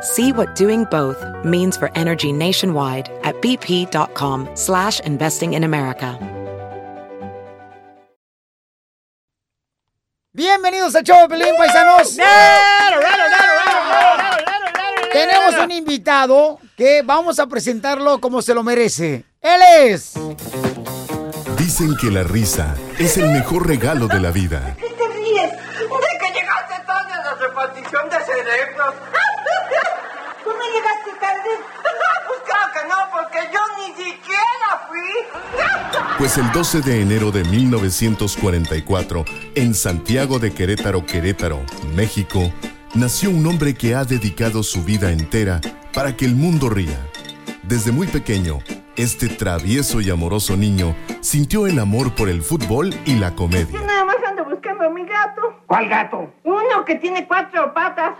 See what doing both means for energy nationwide at bp.com slash investing in America. Bienvenidos show de Pelín, paisanos. Tenemos un invitado que vamos a presentarlo como se lo merece. Él es... Dicen que la risa es el mejor regalo de la vida. ¿Qué te ríes? De que llegaste tarde a la repartición de cerebros. ¿Tú no llegaste tarde? Pues claro que no, porque yo ni siquiera fui. Pues el 12 de enero de 1944, en Santiago de Querétaro, Querétaro, México, nació un hombre que ha dedicado su vida entera para que el mundo ría. Desde muy pequeño, este travieso y amoroso niño sintió el amor por el fútbol y la comedia. Nada más ando buscando a mi gato. ¿Cuál gato? Uno que tiene cuatro patas.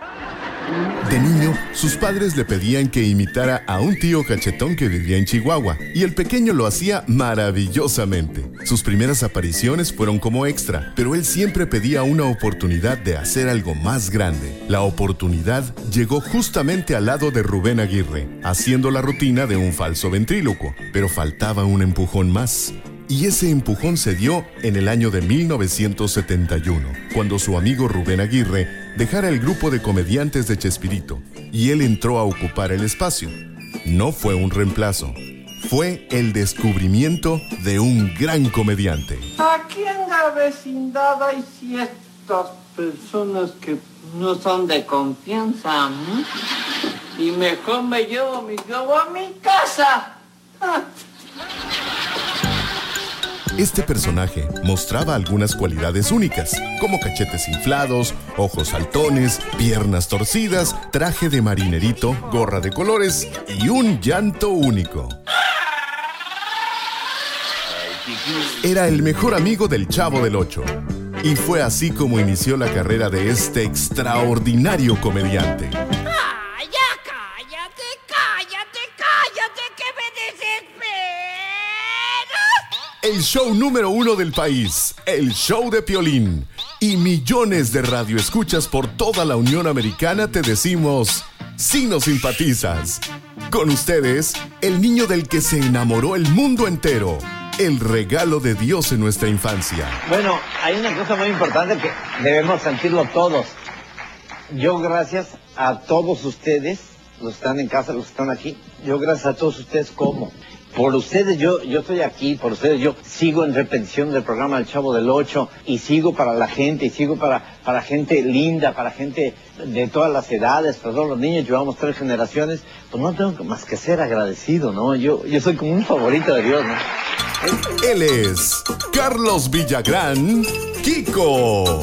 De niño, sus padres le pedían que imitara a un tío cachetón que vivía en Chihuahua, y el pequeño lo hacía maravillosamente. Sus primeras apariciones fueron como extra, pero él siempre pedía una oportunidad de hacer algo más grande. La oportunidad llegó justamente al lado de Rubén Aguirre, haciendo la rutina de un falso ventrílocuo, pero faltaba un empujón más. Y ese empujón se dio en el año de 1971, cuando su amigo Rubén Aguirre dejara el grupo de comediantes de Chespirito y él entró a ocupar el espacio. No fue un reemplazo, fue el descubrimiento de un gran comediante. Aquí en la vecindad hay ciertas personas que no son de confianza. ¿m? Y mejor me llevo mi globo a mi casa. Este personaje mostraba algunas cualidades únicas, como cachetes inflados, ojos saltones, piernas torcidas, traje de marinerito, gorra de colores y un llanto único. Era el mejor amigo del Chavo del Ocho. Y fue así como inició la carrera de este extraordinario comediante. El show número uno del país, el show de Piolín. Y millones de radioescuchas por toda la Unión Americana te decimos, si nos simpatizas. Con ustedes, el niño del que se enamoró el mundo entero. El regalo de Dios en nuestra infancia. Bueno, hay una cosa muy importante que debemos sentirlo todos. Yo gracias a todos ustedes, los que están en casa, los que están aquí, yo gracias a todos ustedes como. Por ustedes yo, yo estoy aquí, por ustedes yo sigo en repetición del programa El Chavo del Ocho y sigo para la gente, y sigo para, para gente linda, para gente de todas las edades, para todos los niños, llevamos tres generaciones, pues no tengo más que ser agradecido, ¿no? Yo, yo soy como un favorito de Dios, ¿no? Él es Carlos Villagrán, Kiko.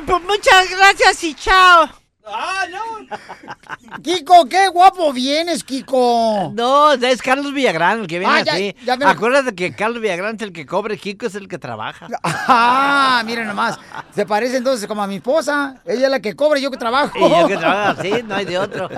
Bueno, pues muchas gracias y chao. Kiko, qué guapo vienes, Kiko. No, es Carlos Villagrán el que viene Ah, ya- así. ya me- Acuérdate que Carlos Villagrán es el que cobre, Kiko es el que trabaja. Ah, miren nomás. Se parece entonces como a mi esposa. Ella es la que cobra y yo que trabajo. Y yo que trabajo así, no hay de otro.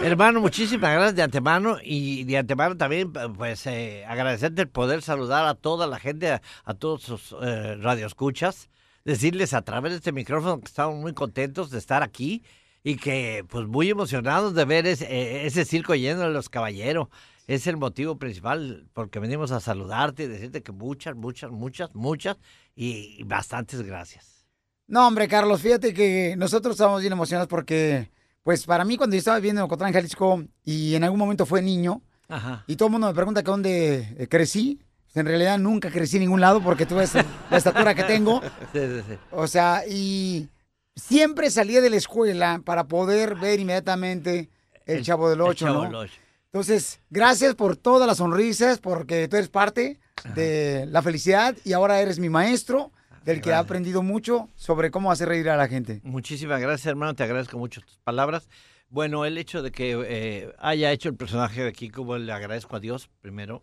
Hermano, muchísimas gracias de antemano y de antemano también, pues, eh, agradecerte el poder saludar a toda la gente, a, a todos sus eh, radioescuchas, decirles a través de este micrófono que estamos muy contentos de estar aquí y que, pues, muy emocionados de ver ese, eh, ese circo lleno de los caballeros. Es el motivo principal porque venimos a saludarte y decirte que muchas, muchas, muchas, muchas y, y bastantes gracias. No, hombre, Carlos, fíjate que nosotros estamos bien emocionados porque pues para mí cuando yo estaba viviendo en Ocotlán, Jalisco, y en algún momento fue niño, Ajá. y todo el mundo me pregunta que dónde eh, crecí, en realidad nunca crecí en ningún lado porque tú ves la estatura que tengo. Sí, sí, sí. O sea, y siempre salía de la escuela para poder ver inmediatamente el, Chavo del el Ocho, Chavo ¿no? del Ocho. Entonces, gracias por todas las sonrisas, porque tú eres parte de la felicidad y ahora eres mi maestro, del que ha Gracias. aprendido mucho sobre cómo hacer reír a la gente. Muchísimas gracias, hermano. Te agradezco mucho tus palabras. Bueno, el hecho de que eh, haya hecho el personaje de Kiko, bueno, le agradezco a Dios primero.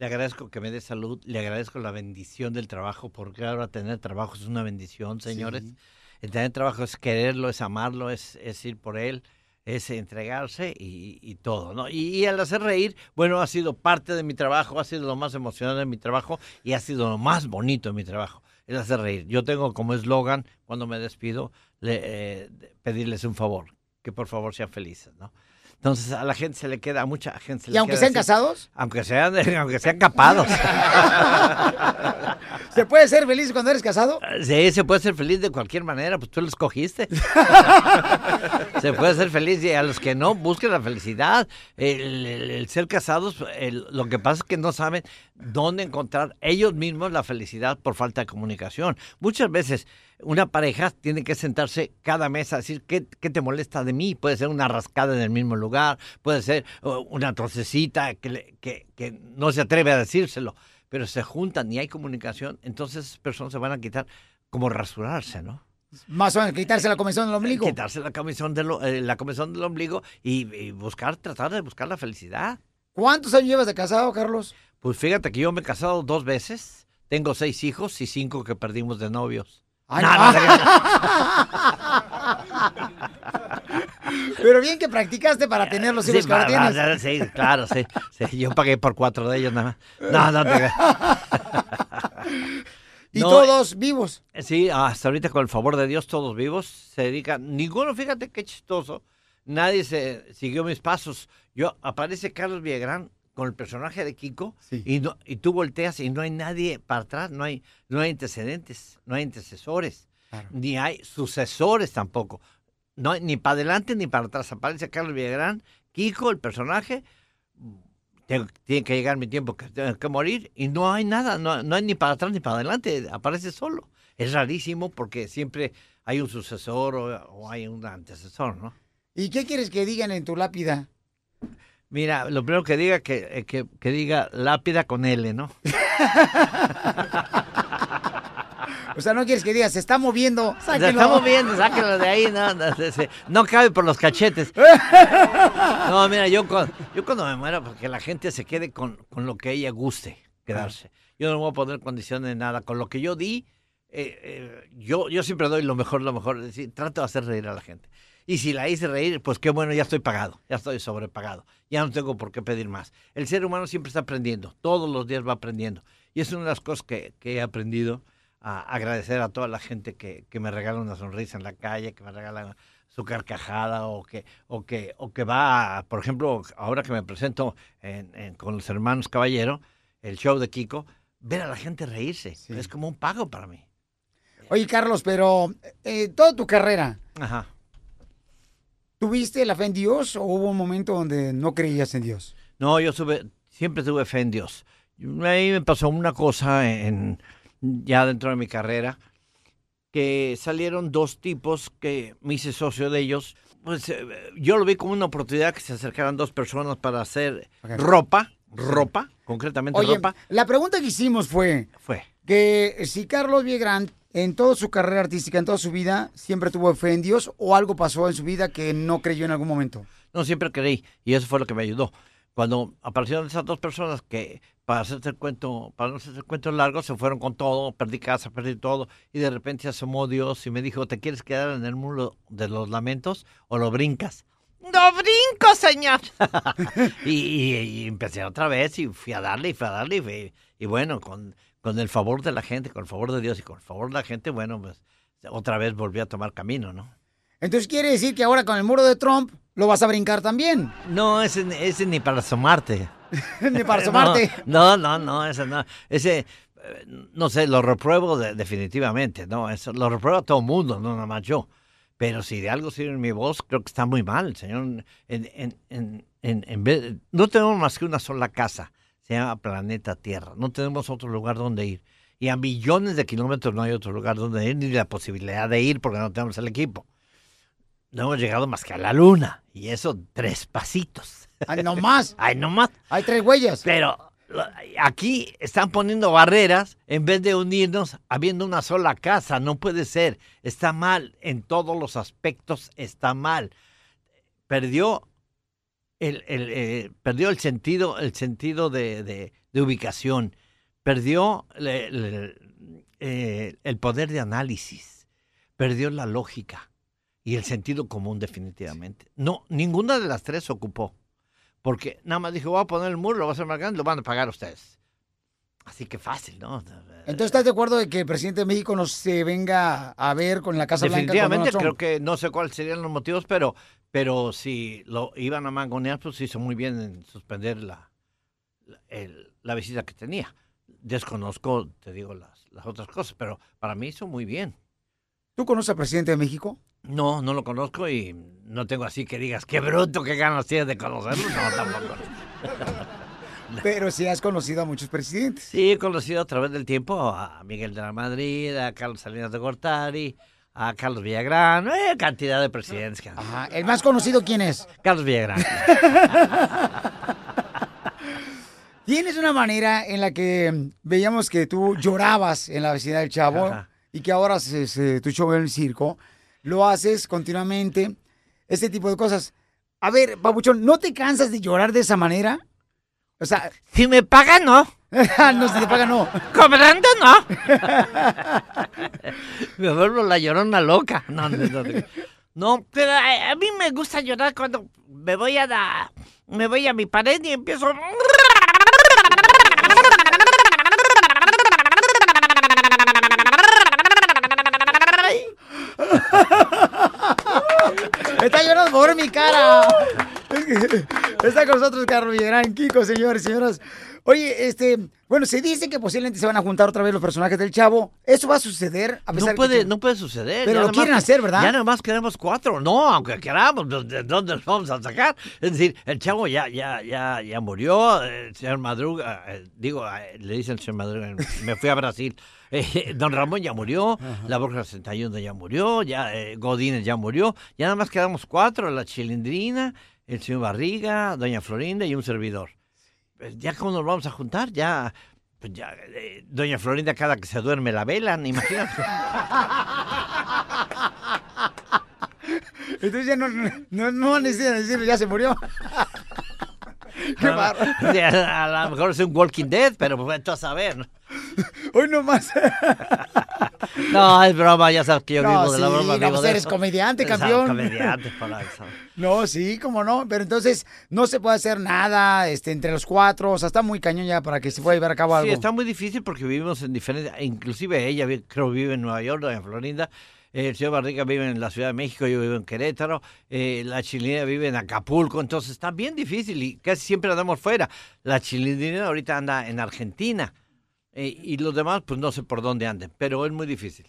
Le agradezco que me dé salud. Le agradezco la bendición del trabajo, porque ahora tener trabajo es una bendición, señores. El tener trabajo es quererlo, es amarlo, es, es ir por él, es entregarse y, y todo, ¿no? Y, y al hacer reír, bueno, ha sido parte de mi trabajo, ha sido lo más emocionante de mi trabajo y ha sido lo más bonito de mi trabajo, el hacer reír. Yo tengo como eslogan, cuando me despido, le- eh, pedirles un favor, que por favor sean felices, ¿no? Entonces a la gente se le queda, a mucha gente se ¿Y le aunque queda sean así, casados? Aunque sean, aunque sean capados. ¿Se puede ser feliz cuando eres casado? Sí, se puede ser feliz de cualquier manera, pues tú lo escogiste. se puede ser feliz y a los que no, busquen la felicidad. El, el- el ser casados, el- lo que pasa es que no saben dónde encontrar ellos mismos la felicidad por falta de comunicación. Muchas veces una pareja tiene que sentarse cada mes a decir qué, qué te molesta de mí. Puede ser una rascada en el mismo lugar, puede ser una trocecita que, le- que, que no se atreve a decírselo, pero se juntan y hay comunicación, entonces esas personas se van a quitar como rasurarse, ¿no? Más o menos, quitarse la comezón del ombligo. Quitarse la comezón del, o- eh, la comezón del ombligo y, y buscar, tratar de buscar la felicidad. ¿Cuántos años llevas de casado, Carlos? Pues fíjate que yo me he casado dos veces, tengo seis hijos y cinco que perdimos de novios. Ay, No. Pero bien que practicaste para tener los hijos Sí, que ahora tienes. sí, claro, sí, sí. Yo pagué por cuatro de ellos nada más. No, no te. Y No, todos vivos. Sí, hasta ahorita con el favor de Dios todos vivos se dedican. Ninguno, fíjate qué chistoso. Nadie se siguió mis pasos. Yo aparece Carlos Villagrán con el personaje de Kiko y no, y tú volteas y no hay nadie para atrás, no hay no hay antecedentes, no hay antecesores, ni hay sucesores tampoco. No ni para adelante ni para atrás. Aparece Carlos Villagrán, Kiko, el personaje, tengo- tiene que llegar mi tiempo que tengo que morir y no hay nada, no, no hay ni para atrás ni para adelante, aparece solo. Es rarísimo porque siempre hay un sucesor o, o hay un antecesor, ¿no? ¿Y qué quieres que digan en tu lápida? Mira, lo primero que diga que, eh, que, que diga lápida con L, ¿no? O sea, no quieres que digas, se está moviendo. Se está moviendo, sáquenlo de ahí, no, no, no cabe por los cachetes. No, mira, yo, cuando, yo cuando me muera, porque la gente se quede con, con lo que ella guste quedarse. Yo no voy a poner condiciones de nada. Con lo que yo di, eh, eh, yo, yo siempre doy lo mejor, lo mejor. Es decir, trato de hacer reír a la gente. Y si la hice reír, pues qué bueno, ya estoy pagado, ya estoy sobrepagado. Ya no tengo por qué pedir más. El ser humano siempre está aprendiendo, todos los días va aprendiendo. Y es una de las cosas que, que he aprendido a agradecer a toda la gente que, que me regala una sonrisa en la calle, que me regala su carcajada o que, o que, o que va, a- por ejemplo, ahora que me presento en- en- con los hermanos Caballero, el show de Kiko, ver a la gente reírse. Es como un pago para mí. Oye, Carlos, pero eh, toda tu carrera, Ajá. ¿Tuviste la fe en Dios o hubo un momento donde no creías en Dios? No, yo sube, siempre tuve fe en Dios. Ahí me pasó una cosa en, ya dentro de mi carrera, que salieron dos tipos que me hice socio de ellos. Pues eh, yo lo vi como una oportunidad que se acercaran dos personas para hacer ropa, ropa, concretamente Oye, ropa. la pregunta que hicimos fue Fue. que si Carlos Villagrán en toda su carrera artística, en toda su vida, siempre tuvo fe en Dios o algo pasó en su vida que no creyó en algún momento. No, siempre creí y eso fue lo que me ayudó. Cuando aparecieron esas dos personas que, para hacerse el cuento, para no hacerse el cuento largo, se fueron con todo, perdí casa, perdí todo, y de repente se asomó Dios y me dijo, ¿te quieres quedar en el mundo de los lamentos o lo brincas? ¡No brinco, señor! y, y- y empecé otra vez y fui a darle y fui a darle y, fui- y bueno, con, con el favor de la gente, con el favor de Dios y con el favor de la gente, bueno, pues otra vez volví a tomar camino, ¿no? Entonces quiere decir que ahora con el muro de Trump lo vas a brincar también. No, ese, ese ni para asomarte. Ni para asomarte. No, no, no, ese no. Ese, eh, no sé, lo repruebo de- definitivamente, ¿no? Eso lo reprueba todo el mundo, no nada más yo. Pero si de algo sirve mi voz, creo que está muy mal, señor. En, en, en, no tenemos más que una sola casa, se llama Planeta Tierra. No tenemos otro lugar donde ir. Y a millones de kilómetros no hay otro lugar donde ir, ni la posibilidad de ir porque no tenemos el equipo. No hemos llegado más que a la luna. Y eso, tres pasitos. Ay, no más. Ay, no más. Hay tres huellas. Pero aquí están poniendo barreras en vez de unirnos habiendo una sola casa. No puede ser. Está mal. En todos los aspectos está mal. Perdió el, el, eh, perdió el sentido, el sentido de, de- de ubicación. Perdió le- eh, el poder de análisis. Perdió la lógica y el sentido común definitivamente. No, ninguna de las tres ocupó. Porque nada más dijo, voy a poner el muro, lo voy a hacer más grande, lo van a pagar ustedes. Así que fácil, ¿no? Entonces, ¿estás de acuerdo de que el presidente de México nos se venga a ver con la Casa Blanca? con Definitivamente, creo que no sé cuáles serían los motivos, pero, pero si lo iban a mangonear, pues hizo muy bien en suspender la, la, el- la visita que tenía. Desconozco, te digo, las, las otras cosas, pero para mí hizo muy bien. ¿Tú conoces al presidente de México? No, no lo conozco y no tengo así que digas, qué bruto, qué ganas tienes de conocerlo. No, tampoco. Pero sí has conocido a muchos presidentes. Sí, he conocido a través del tiempo a Miguel de la Madrid, a Carlos Salinas de Gortari, a Carlos Villagrán, eh, cantidad de presidentes. Ajá. ¿El más conocido quién es? Carlos Villagrán. Tienes una manera en la que veíamos que tú llorabas en la vecindad del Chavo Ajá. y que ahora haces eh, tu show en el circo. Lo haces continuamente. Este tipo de cosas. A ver, Papuchón, ¿no te cansas de llorar de esa manera? O sea, Si me pagan, no. no, si te pagan, no. Cobrando, no. me vuelvo la llorona loca. No, no, no, no. Pero a, a mí me gusta llorar cuando me voy a la, me voy a mi pared y empiezo. Está llorando por mi cara. Está con nosotros Carlos Villagrán, Kiko, señores y señoras. Oye, este, bueno, se dice que posiblemente se van a juntar otra vez los personajes del Chavo. ¿Eso va a suceder? A pesar No que- puede, no puede suceder. Pero Ya lo quieren que- hacer, ¿verdad? Ya nomás queremos cuatro. No, aunque queramos, pues, ¿de dónde los vamos a sacar? Es decir, el chavo ya, ya, ya, ya murió. El señor Madruga, eh, digo, eh, le dice el señor Madruga, me fui a Brasil. Eh, don Ramón ya murió, la Borja 61 ya murió, ya eh, Godínez ya murió. Ya nada más quedamos cuatro, la Chilindrina, el señor Barriga, doña Florinda y un servidor. Pues, ya cómo nos vamos a juntar, ya... Pues ya, eh, doña Florinda cada que se duerme la velan, imagínate. Entonces ya no, no, no necesitan decirlo, ya se murió. Qué sea, a lo mejor es un Walking Dead, pero pues tú a saber. ¿No? Hoy nomás. No, es broma, ya sabes que yo No, vivo de la broma. no, pues eres comediante, campeón. comediante, por eso. No, sí, cómo no. Pero entonces no se puede hacer nada este, entre los cuatro. O sea, está muy cañón ya para que se pueda llevar a cabo algo. Sí, está muy difícil porque vivimos en diferentes, inclusive ella creo vive en Nueva York, en Florinda, el señor Barriga vive en la Ciudad de México, yo vivo en Querétaro, eh, la chilena vive en Acapulco, entonces está bien difícil y casi siempre andamos fuera. La chilena ahorita anda en Argentina eh, y los demás pues no sé por dónde anden, pero es muy difícil.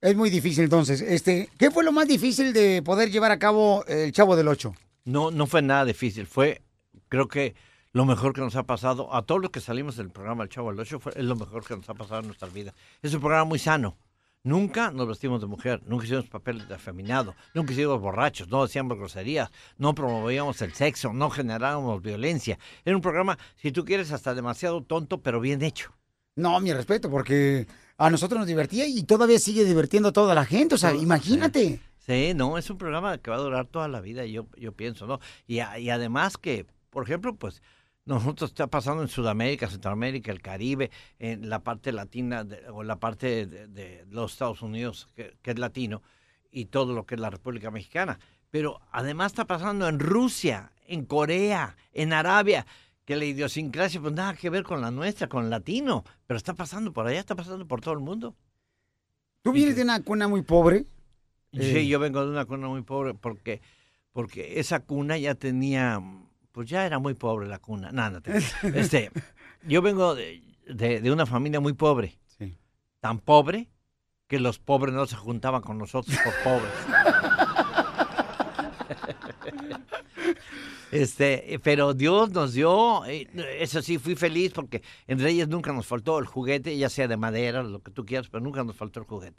Es muy difícil entonces. Este, ¿Qué fue lo más difícil de poder llevar a cabo el Chavo del Ocho? No, no fue nada difícil, fue creo que lo mejor que nos ha pasado a todos los que salimos del programa El Chavo al Ocho fue es lo mejor que nos ha pasado en nuestras vidas. Es un programa muy sano. Nunca nos vestimos de mujer, nunca hicimos papel de afeminado, nunca hicimos borrachos, no decíamos groserías, no promovíamos el sexo, no generábamos violencia. Era un programa, si tú quieres, hasta demasiado tonto, pero bien hecho. No, mi respeto, porque a nosotros nos divertía y todavía sigue divirtiendo a toda la gente. O sea, imagínate. Sí, no, es un programa que va a durar toda la vida, yo, yo pienso, ¿no? Y, a- y además que, por ejemplo, pues nosotros está pasando en Sudamérica, Centroamérica, el Caribe, en la parte latina de- o la parte de, de los Estados Unidos, que, que es latino, y todo lo que es la República Mexicana. Pero además está pasando en Rusia, en Corea, en Arabia, que la idiosincrasia, pues nada que ver con la nuestra, con el latino, pero está pasando por allá, está pasando por todo el mundo. Tú vienes de una cuna muy pobre. Sí, Eh. yo vengo de una cuna muy pobre porque, porque esa cuna ya tenía, pues ya era muy pobre la cuna. No, no te- este, yo vengo de, de- de una familia muy pobre. Sí. Tan pobre que los pobres no se juntaban con nosotros por pobres. Este, pero Dios nos dio, eh, eso sí, fui feliz porque en Reyes nunca nos faltó el juguete, ya sea de madera, lo que tú quieras, pero nunca nos faltó el juguete.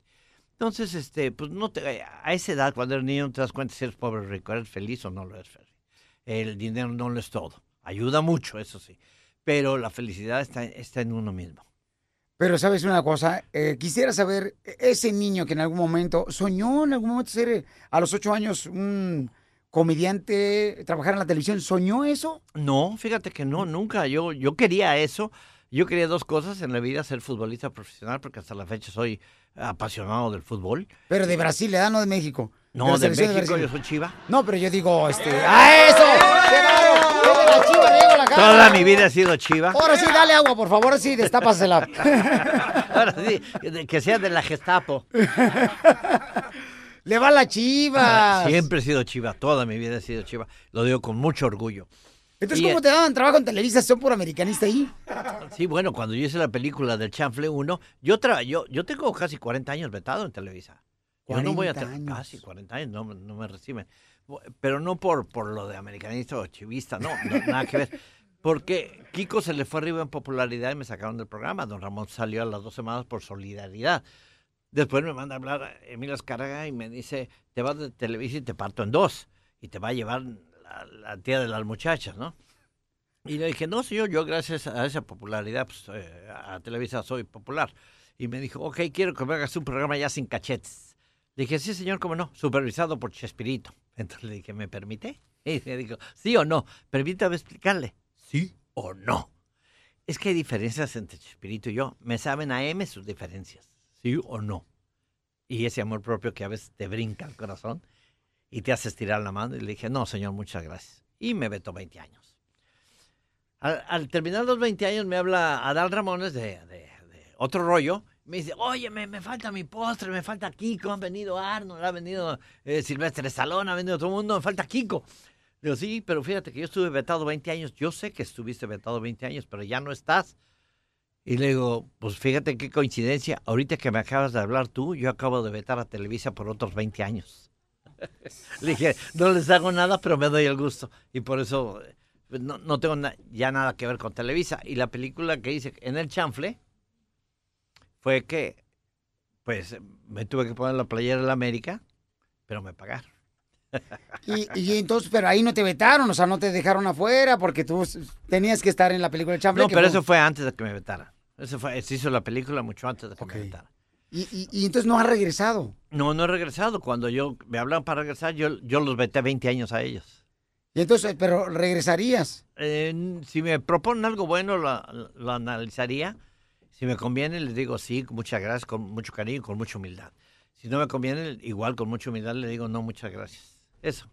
Entonces, este, pues no te, a esa edad, cuando eres niño, te das cuenta si eres pobre o rico, eres feliz o no lo eres feliz. El dinero no lo es todo. Ayuda mucho, eso sí. Pero la felicidad está, está en uno mismo. Pero sabes una cosa, Eh, quisiera saber, ese niño que en algún momento soñó en algún momento ser eh, a los ocho años un comediante, trabajar en la televisión, ¿soñó eso? No, fíjate que no, nunca. Yo, yo quería eso. Yo quería dos cosas en la vida, ser futbolista profesional, porque hasta la fecha soy apasionado del fútbol. Pero de Brasil, ¿verdad? No de México. No, de México, yo soy chiva. No, pero yo digo, este... ¡Ah, eso! ¡Qué bárbaro! ¡Es de la chiva, Diego, la cara! Toda mi vida he sido chiva. Ahora sí, dale agua, por favor, sí, destápasela. Ahora sí, que sea de la Gestapo. Le va la chiva. Siempre he sido chiva, toda mi vida he sido chiva. Lo digo con mucho orgullo. Entonces, Y, ¿cómo te daban trabajo en Televisa? ¿Son por americanista ahí? Sí, bueno, cuando yo hice la película del Chanfle 1, yo, tra yo, yo tengo casi 40 años vetado en Televisa. Yo no voy a 40 tener casi 40 años, no, no me reciben. Pero no por, por lo de americanista o chivista, no, no, nada que ver. Porque Kiko se le fue arriba en popularidad y me sacaron del programa. Don Ramón salió a las dos semanas por solidaridad. Después me manda a hablar Emilio Escarga y me dice, te vas de Televisa y te parto en dos. Y te va a llevar la, la tía de las muchachas, ¿no? Y le dije, no, señor, yo gracias a esa popularidad, pues, eh, a Televisa soy popular. Y me dijo, ok, quiero que me hagas un programa ya sin cachetes. Le dije, sí, señor, cómo no, supervisado por Chespirito. Entonces le dije, ¿me permite? Y me dijo, sí o no, permítame explicarle, sí o no. Es que hay diferencias entre Chespirito y yo. Me saben a M sus diferencias, sí o no. Y ese amor propio que a veces te brinca el corazón y te hace estirar la mano. Y le dije, no, señor, muchas gracias. Y me vetó 20 años. Al, terminar los 20 años me habla Adal Ramones de otro rollo. Me dice, oye, me, me falta mi postre, me falta Kiko, han venido Arnold, ha venido eh, Silvestre Salón, ha venido todo el mundo, me falta Kiko. Digo, sí, pero fíjate que yo estuve vetado 20 años. Yo sé que estuviste vetado 20 años, pero ya no estás. Y le digo, pues fíjate qué coincidencia. Ahorita que me acabas de hablar tú, yo acabo de vetar a Televisa por otros 20 años. le dije, no les hago nada, pero me doy el gusto. Y por eso eh, no, no tengo ya nada que ver con Televisa. Y la película que hice en el chanfle fue que, pues, me tuve que poner la playera de la América, pero me pagaron. Y, y entonces, pero ahí no te vetaron, o sea, no te dejaron afuera porque tú tenías que estar en la película de Chample. No, pero eso fue antes de que me vetaran. Eso fue, se hizo la película mucho antes de que me vetaran. Y, y- y entonces no has regresado. No, no he regresado. Cuando yo me hablan para regresar, yo, yo los veté 20 años a ellos. Y entonces, pero regresarías. Eh, si me proponen algo bueno, lo, lo analizaría. Si me conviene, les digo sí, muchas gracias, con mucho cariño con mucha humildad. Si no me conviene, igual con mucha humildad le digo no, muchas gracias. Eso,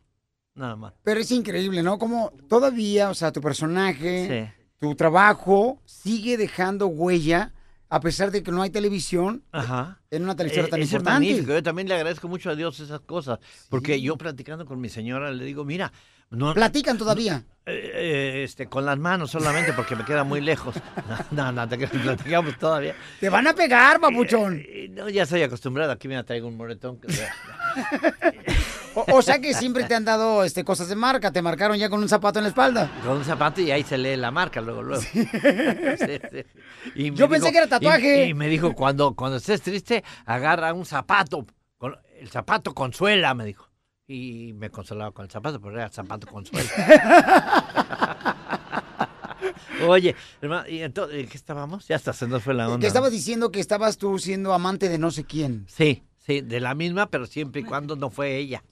nada más. Pero es increíble, ¿no? Como todavía, o sea, tu personaje, tu trabajo sigue dejando huella a pesar de que no hay televisión Ajá. en una televisora Eh, tan es importante. magnífico. Yo también le agradezco mucho a Dios esas cosas. Porque yo platicando con mi señora le digo, mira, no, ¿Platican todavía? Eh, eh, este, con las manos solamente porque me queda muy lejos. No, no, te platicamos todavía. Te van a pegar, papuchón. Eh, no, ya estoy acostumbrado. Aquí me traigo un moretón. O, o sea que siempre te han dado este, cosas de marca, te marcaron ya con un zapato en la espalda. Con un zapato y ahí se lee la marca luego, luego. Sí, sí. Y me Yo pensé que era tatuaje. Y, y me dijo, cuando, cuando estés triste, agarra un zapato. Con- el zapato consuela, me dijo. Y me consolaba con el zapato, pero era el zapato consuela. Oye, hermano, ¿y entonces en qué estábamos? Ya hasta se nos fue la onda. Que estabas diciendo que estabas tú siendo amante de no sé quién. Sí, sí, de la misma, pero siempre y cuando no fue ella.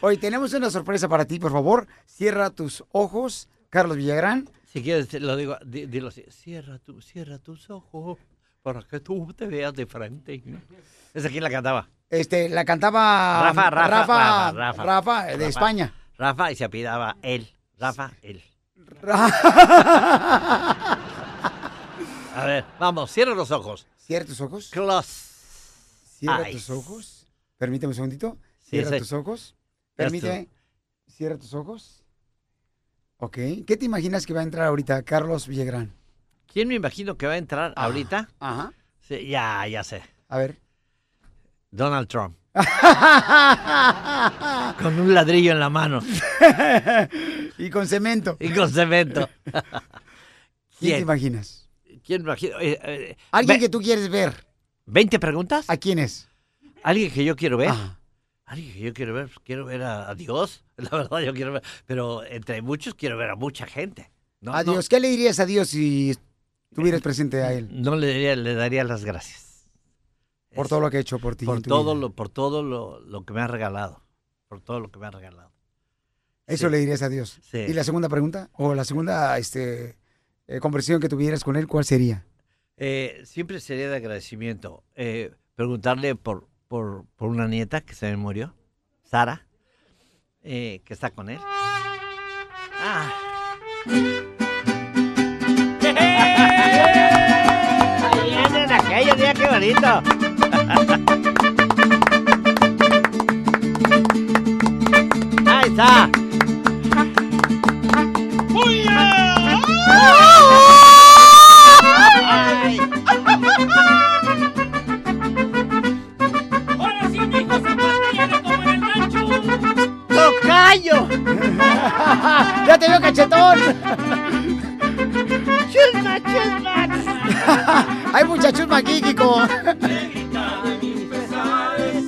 Hoy tenemos una sorpresa para ti, por favor. Cierra tus ojos, Carlos Villagrán. Si quieres, lo digo, di- dilo así. Cierra, tu, cierra tus ojos para que tú te veas de frente. ¿Esa quién la cantaba? Este, la cantaba Rafa, Rafa, Rafa, Rafa, Rafa. Rafa, de Rafa. España. Rafa y se apidaba él. Rafa, él. A ver, vamos, cierra los ojos. Cierra tus ojos. Close. Cierra eyes. tus ojos. Permíteme un segundito. Cierra tus ojos. Permíteme. Cierra tus ojos. Ok. ¿Qué te imaginas que va a entrar ahorita Carlos Villagrán? ¿Quién me imagino que va a entrar ahorita? Ajá. Sí, ya, ya sé. A ver. Donald Trump. Con un ladrillo en la mano. y con cemento. Y con cemento. ¿Quién te imaginas? ¿Quién? Eh, eh, Alguien ve- que tú quieres ver. ¿20 preguntas? ¿A quién es? Alguien que yo quiero ver. Ajá. Alguien que yo quiero ver. Quiero ver a, a Dios. La verdad, yo quiero ver. Pero entre muchos quiero ver a mucha gente. No, a no- Dios. ¿Qué le dirías a Dios si estuvieras presente a Él? No, le, daría, le daría las gracias. Por todo lo que ha hecho por ti. Por tu todo, vida. lo, por todo lo, lo que me ha regalado. Por todo lo que me ha regalado. Eso Sí. le dirías a Dios. Sí. ¿Y la segunda pregunta? ¿O la segunda este, eh, conversación que tuvieras con Él, cuál sería? Eh, siempre sería de agradecimiento. eh, preguntarle por, por, por una nieta que se me murió, Sara, eh, que está con él. Ah. Vienen aquellos días, qué bonito. Ahí está. ¡Ya te veo cachetón! ¡Chisma, chisma! ¡Hay muchachos aquí, Kiko!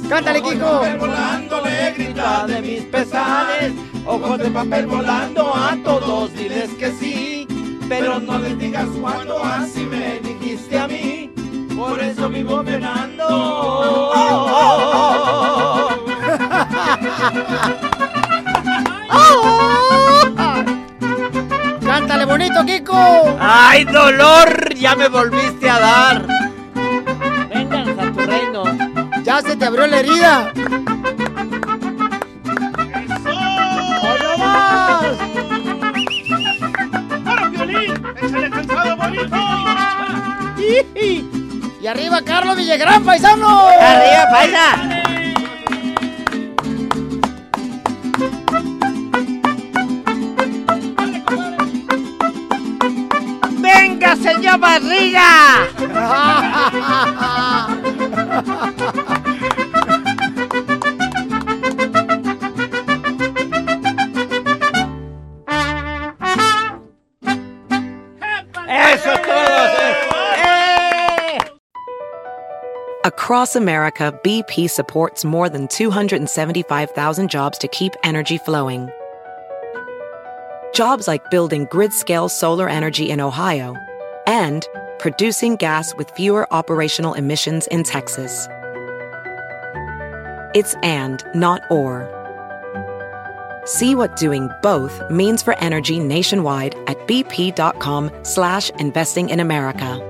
¡Cántale, Kiko! Volando le grita de mis pesares, ojos de papel volando a todos, diles que sí, pero no les digas cuando así me dijiste a mí, por eso vivo penando. ¡Cántale bonito, Kiko! ¡Ay, dolor! Ya me volviste a dar. Vengan a tu reino. ¡Ya se te abrió la herida! ¡Y arriba, Carlos Villagrán, paisano! ¡Arriba, paisa! Señor ¡Eso todo! ¡Eh! Across America, BP supports more than 275,000 jobs to keep energy flowing. Jobs like building grid scale solar energy in Ohio and producing gas with fewer operational emissions in Texas. It's and, not or. See what doing both means for energy nationwide at bp.com slash investing in America.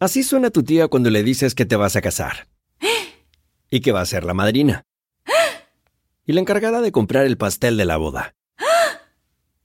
Así suena tu tía cuando le dices que te vas a casar. Y que va a ser la madrina. Y la encargada de comprar el pastel de la boda.